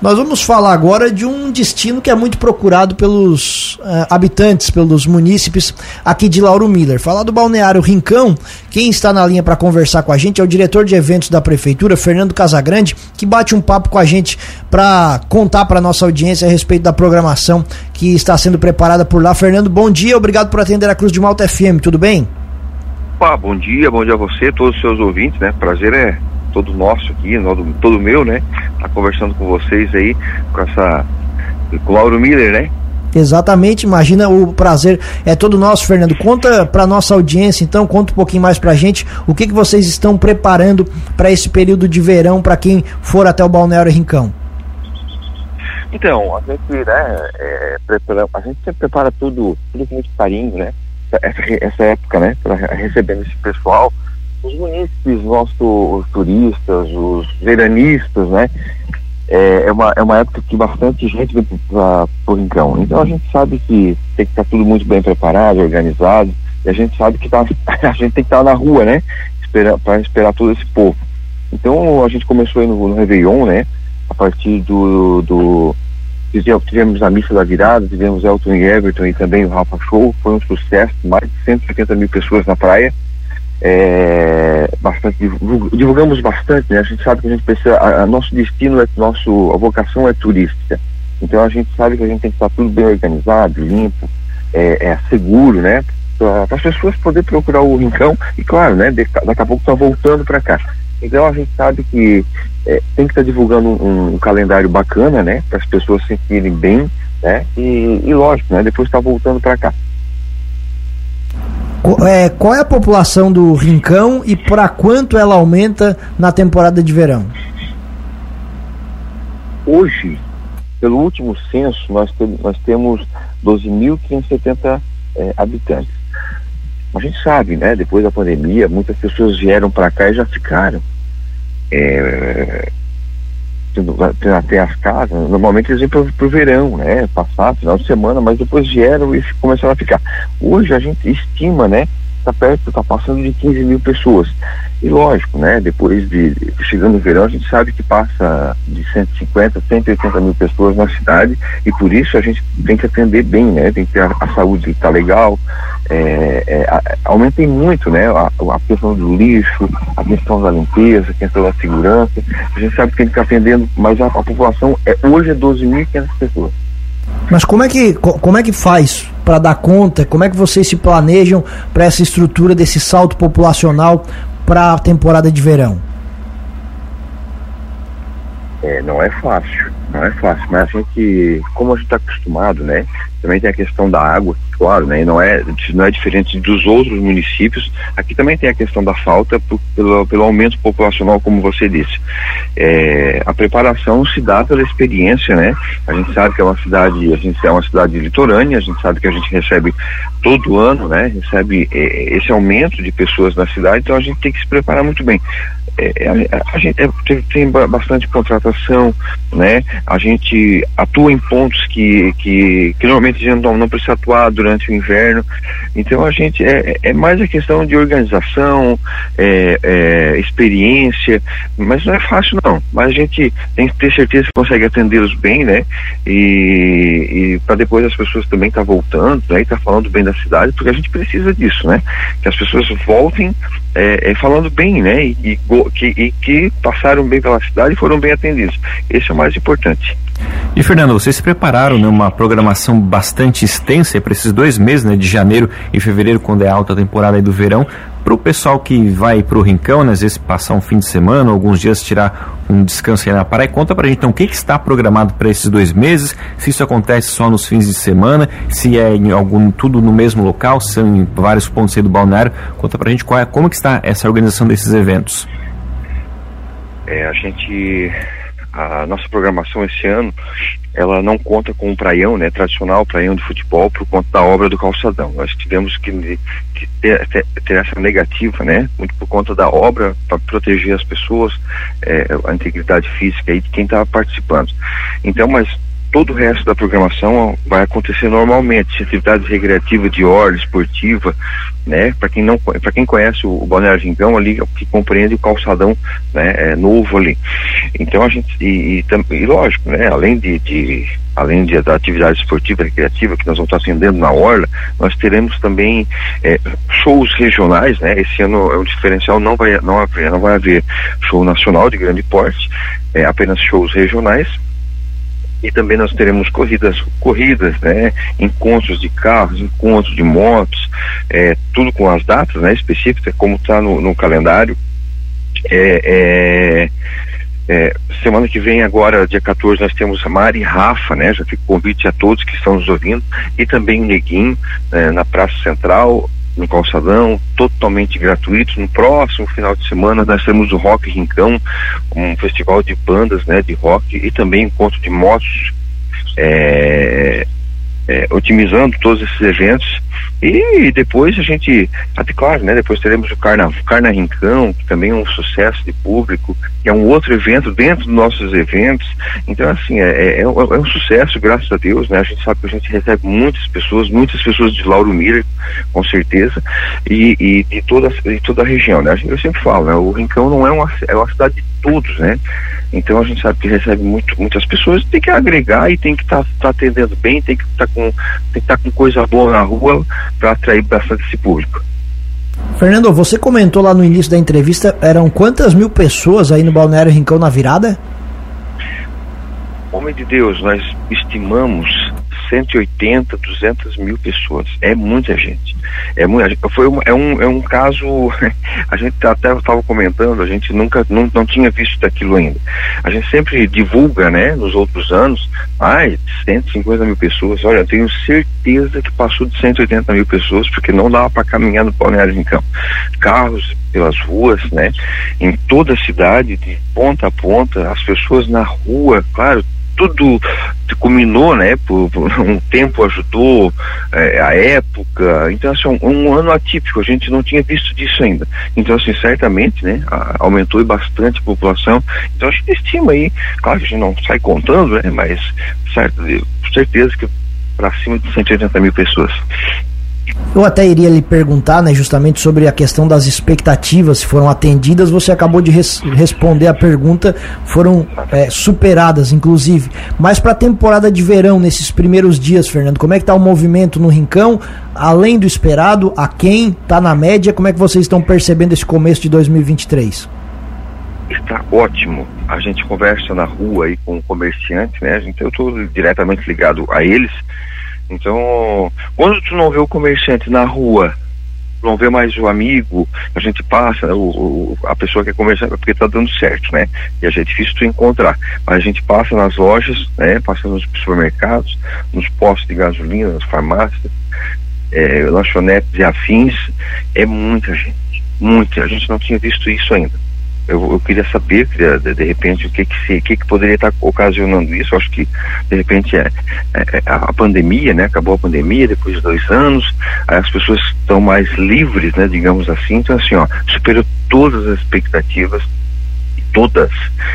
Nós vamos falar agora de um destino que é muito procurado pelos uh, habitantes, pelos munícipes aqui de Lauro Miller. Falar do Balneário Rincão, quem está na linha para conversar com a gente é o diretor de eventos da prefeitura, Fernando Casagrande, que bate um papo com a gente para contar para nossa audiência a respeito da programação que está sendo preparada por lá. Fernando, bom dia, obrigado por atender a Cruz de Malta FM, tudo bem? Opa, bom dia, bom dia a você, todos os seus ouvintes, né? Prazer é todo nosso aqui, todo meu, né? Tá conversando com vocês aí, com essa. com o Lauro Miller, né? Exatamente, imagina o prazer é todo nosso, Fernando. Conta para nossa audiência, então, conta um pouquinho mais pra gente o que, que vocês estão preparando para esse período de verão para quem for até o Balneário Rincão. Então, a gente, né, é, a gente sempre prepara tudo, tudo com muito carinho, né? Essa, essa época, né, para recebendo esse pessoal os munícipes, nossos os turistas, os veranistas, né? É, é, uma, é uma época que bastante gente vem para o Rincão. Então a gente sabe que tem que estar tudo muito bem preparado, organizado, e a gente sabe que tá, a gente tem que estar na rua, né? Para esperar todo esse povo. Então a gente começou no, no Réveillon, né? A partir do, do tivemos a missa da virada, tivemos Elton e Everton e também o Rafa Show, foi um sucesso, mais de 180 mil pessoas na praia é, bastante divulgamos bastante, né? A gente sabe que a gente precisa, a, a nosso destino é nosso, a vocação é turística. Então a gente sabe que a gente tem que estar tudo bem organizado, limpo, é, é seguro, né? Para as pessoas poderem procurar o rincão e claro, né? De, daqui a pouco está voltando para cá. Então a gente sabe que é, tem que estar tá divulgando um, um, calendário bacana, né? Para as pessoas se sentirem bem, né? E, e lógico, né? Depois está voltando para cá. É, qual é a população do Rincão e para quanto ela aumenta na temporada de verão? Hoje, pelo último censo, nós, te, nós temos 12.570 é, habitantes. A gente sabe, né? Depois da pandemia, muitas pessoas vieram para cá e já ficaram. É, até as casas, normalmente eles vêm para o verão, né? Passar, final de semana, mas depois vieram e começaram a ficar. Hoje a gente estima, né? Está perto, está passando de 15 mil pessoas. E lógico, né? Depois de chegando o verão, a gente sabe que passa de 150, 180 mil pessoas na cidade e por isso a gente tem que atender bem, né? Tem que ter a, a saúde está legal, é, é, aumentem muito, né? A, a, questão do lixo, a questão da limpeza, a questão da segurança. A gente sabe que tem que ficar atendendo, mas a, a população é, hoje é 12.500 pessoas. Mas como é que, como é que faz para dar conta? Como é que vocês se planejam para essa estrutura desse salto populacional para a temporada de verão? É, não é fácil, não é fácil, mas a gente, como a gente está acostumado, né? Também tem a questão da água, claro, né? Não é, não é diferente dos outros municípios. Aqui também tem a questão da falta por, pelo, pelo aumento populacional, como você disse. É, a preparação se dá pela experiência, né? A gente sabe que é uma cidade, a gente é uma cidade litorânea, a gente sabe que a gente recebe todo ano, né? Recebe é, esse aumento de pessoas na cidade, então a gente tem que se preparar muito bem. É, é, a, a, gente é, tem, tem, bastante contratação, né? A gente atua em pontos que, que, que normalmente a gente não, não precisa atuar durante o inverno. Então a gente é, é mais a questão de organização, é, é, experiência, mas não é fácil não. Mas a gente tem que ter certeza que consegue atendê-los bem, né? E, e para depois as pessoas também estar tá voltando, né? E tá falando bem da cidade, porque a gente precisa disso, né? Que as pessoas voltem é, é, falando bem, né? E, e, que, e que passaram bem pela cidade e foram bem atendidos. Esse é o mais importante. E Fernando, vocês se prepararam né, programação bastante extensa para esses dois meses, né, de janeiro e fevereiro, quando é alta temporada do verão, para o pessoal que vai para o Rincão, né, às vezes passar um fim de semana, alguns dias tirar um descanso aí na praia. Conta para a gente então o que, que está programado para esses dois meses, se isso acontece só nos fins de semana, se é em algum tudo no mesmo local, se são em vários pontos aí do balneário. Conta para a gente qual é, como que está essa organização desses eventos. É, a gente a nossa programação esse ano ela não conta com o praião, né, tradicional praião de futebol por conta da obra do calçadão. Nós tivemos que, que ter, ter, ter, essa negativa, né, muito por conta da obra para proteger as pessoas, é, a integridade física aí de quem estava participando. Então, mas todo o resto da programação vai acontecer normalmente, atividades recreativas de ordem, esportiva, né? Para quem não, para quem conhece o, Balneário Rincão ali, que compreende o calçadão, né? É, novo ali. Então a gente e, e, e lógico, né? Além de, de além de, da atividade esportiva recreativa que nós vamos estar atendendo na orla, nós teremos também é, shows regionais, né? Esse ano é um diferencial, não vai não haver, não vai haver show nacional de grande porte, é, apenas shows regionais e também nós teremos corridas, corridas, né, encontros de carros, encontros de motos, é, tudo com as datas, né, específicas, como está no, no, calendário. É, é, é, semana que vem, agora, dia 14, nós temos a Mari Rafa, né? Já fica o convite a todos que estão nos ouvindo, e também o Neguinho, né, na Praça Central, no calçadão, totalmente gratuito. No próximo final de semana nós temos o Rock Rincão, um festival de bandas, né, de rock e também encontro de motos, é, é, otimizando todos esses eventos e depois a gente, até claro, né? Depois teremos o Carna, Carna Rincão, que também é um sucesso de público, que é um outro evento dentro dos nossos eventos. Então, assim, é, é, é, um, é um sucesso, graças a Deus, né? A gente sabe que a gente recebe muitas pessoas, muitas pessoas de Lauro Miller, com certeza, e, e de toda, de toda a região, né? Eu sempre falo, né? O Rincão não é uma, é uma cidade de todos, né? Então a gente sabe que recebe muito, muitas pessoas, tem que agregar e tem que estar tá, tá atendendo bem, tem que estar tá com, tem que tá com coisa boa na rua para atrair bastante esse público. Fernando, você comentou lá no início da entrevista, eram quantas mil pessoas aí no Balneário Rincão na virada? Homem de Deus, nós estimamos 180, 200 mil pessoas. É muita gente. É, muito, foi um, é, um, é um caso, a gente até estava comentando, a gente nunca, não, não tinha visto daquilo ainda. A gente sempre divulga, né, nos outros anos, de 150 mil pessoas. Olha, eu tenho certeza que passou de 180 mil pessoas, porque não dava para caminhar no Balneário em campo. Carros pelas ruas, né, em toda a cidade, de ponta a ponta, as pessoas na rua, claro, tudo culminou, né? Por, por um tempo ajudou é, a época. Então, assim, um, um, ano atípico, a gente não tinha visto disso ainda. Então, assim, certamente, né? A, aumentou bastante a população. Então, a gente estima aí, claro que a gente não sai contando, né? Mas, certo, certeza que para cima de 180 mil pessoas. Eu até iria lhe perguntar, né, justamente sobre a questão das expectativas, se foram atendidas. Você acabou de res responder a pergunta, foram é, superadas, inclusive. Mas para a temporada de verão, nesses primeiros dias, Fernando, como é que está o movimento no Rincão? Além do esperado, a quem está na média? Como é que vocês estão percebendo esse começo de 2023? Está ótimo. A gente conversa na rua aí com o comerciante, né? Gente, eu estou diretamente ligado a eles então, quando tu não vê o comerciante na rua, não vê mais o amigo, a gente passa, o, o a pessoa que é comerciante, porque está dando certo, né? E é difícil tu encontrar. Mas a gente passa nas lojas, né? Passa nos supermercados, nos postos de gasolina, nas farmácias, é, lanchonetes e afins. É muita gente. Muita. A gente não tinha visto isso ainda eu, eu queria saber, queria, de, de, repente, o que que, se, que que poderia estar ocasionando isso. Eu acho que, de repente, é, é, é, a pandemia, né? Acabou a pandemia depois de dois anos, as pessoas estão mais livres, né? Digamos assim. Então, assim, ó, superou todas as expectativas todas,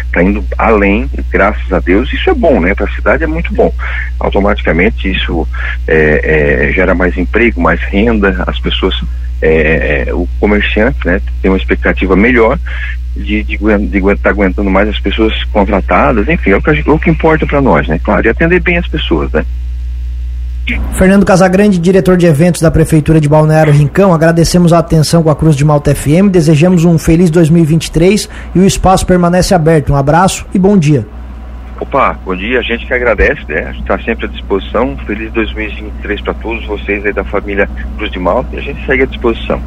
está indo além, graças a Deus, isso é bom, né? Para a cidade é muito bom. Automaticamente isso é, é, gera mais emprego, mais renda, as pessoas, é, é o comerciante, né? Tem uma expectativa melhor de, estar tá aguentando mais as pessoas contratadas, enfim, é o que, é o que importa para nós, né? Claro, e atender bem as pessoas, né? Fernando Casagrande, diretor de eventos da Prefeitura de Balneário Rincão, agradecemos a atenção com a Cruz de Malta FM, desejamos um feliz 2023 e o espaço permanece aberto. Um abraço e bom dia. Opa, bom dia, a gente que agradece, né? A gente está sempre à disposição. Feliz 2023 para todos vocês aí da família Cruz de Malta e a gente segue à disposição.